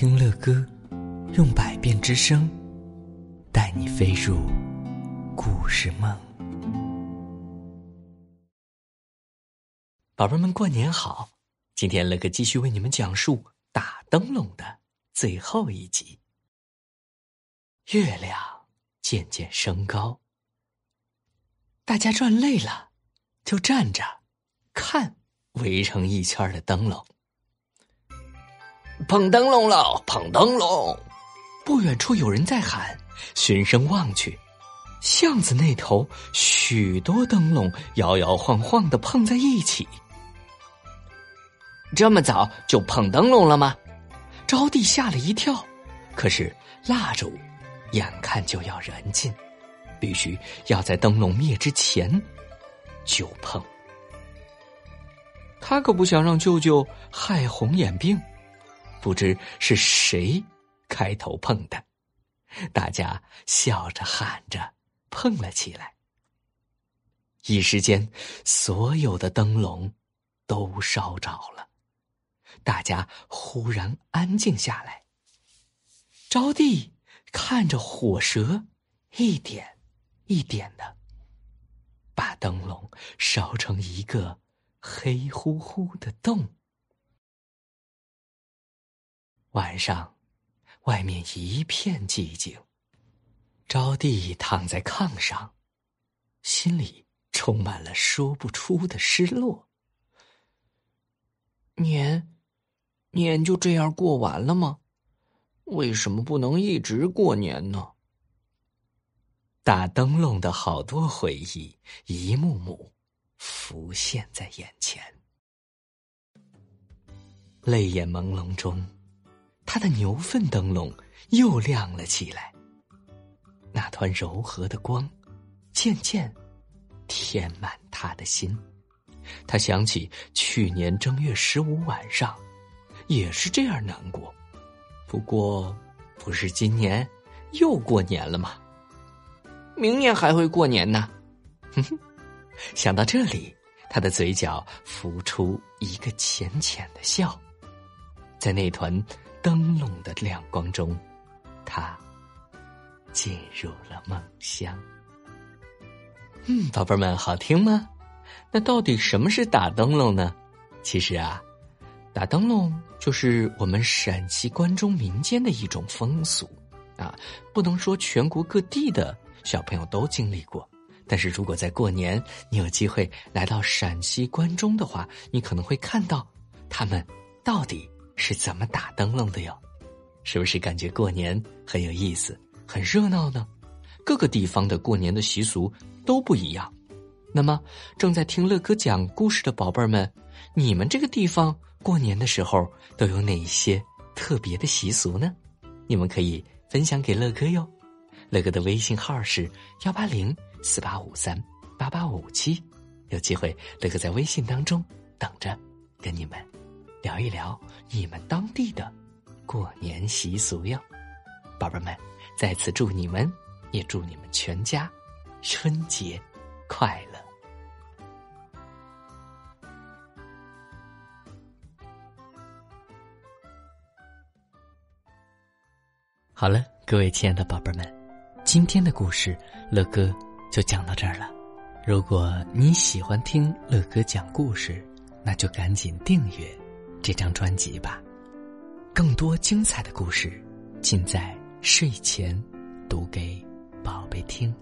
听乐歌，用百变之声，带你飞入故事梦。宝贝们，过年好！今天乐哥继续为你们讲述打灯笼的最后一集。月亮渐渐升高，大家转累了，就站着看围成一圈的灯笼。碰灯笼喽！碰灯笼！不远处有人在喊，循声望去，巷子那头许多灯笼摇摇晃晃的碰在一起。这么早就碰灯笼了吗？招娣吓了一跳，可是蜡烛眼看就要燃尽，必须要在灯笼灭之前就碰。他可不想让舅舅害红眼病。不知是谁开头碰的，大家笑着喊着碰了起来。一时间，所有的灯笼都烧着了，大家忽然安静下来。招娣看着火舌一点一点的把灯笼烧成一个黑乎乎的洞。晚上，外面一片寂静。招娣躺在炕上，心里充满了说不出的失落。年，年就这样过完了吗？为什么不能一直过年呢？打灯笼的好多回忆，一幕幕浮现在眼前。泪眼朦胧中。他的牛粪灯笼又亮了起来，那团柔和的光渐渐填满他的心。他想起去年正月十五晚上，也是这样难过。不过，不是今年又过年了吗？明年还会过年呢。哼哼，想到这里，他的嘴角浮出一个浅浅的笑，在那团。灯笼的亮光中，他进入了梦乡。嗯，宝贝们，好听吗？那到底什么是打灯笼呢？其实啊，打灯笼就是我们陕西关中民间的一种风俗啊。不能说全国各地的小朋友都经历过，但是如果在过年你有机会来到陕西关中的话，你可能会看到他们到底。是怎么打灯笼的哟？是不是感觉过年很有意思、很热闹呢？各个地方的过年的习俗都不一样。那么，正在听乐哥讲故事的宝贝儿们，你们这个地方过年的时候都有哪些特别的习俗呢？你们可以分享给乐哥哟。乐哥的微信号是幺八零四八五三八八五七，有机会乐哥在微信当中等着跟你们。聊一聊你们当地的过年习俗哟，宝贝们，再次祝你们，也祝你们全家春节快乐。好了，各位亲爱的宝贝们，今天的故事乐哥就讲到这儿了。如果你喜欢听乐哥讲故事，那就赶紧订阅。这张专辑吧，更多精彩的故事，尽在睡前读给宝贝听。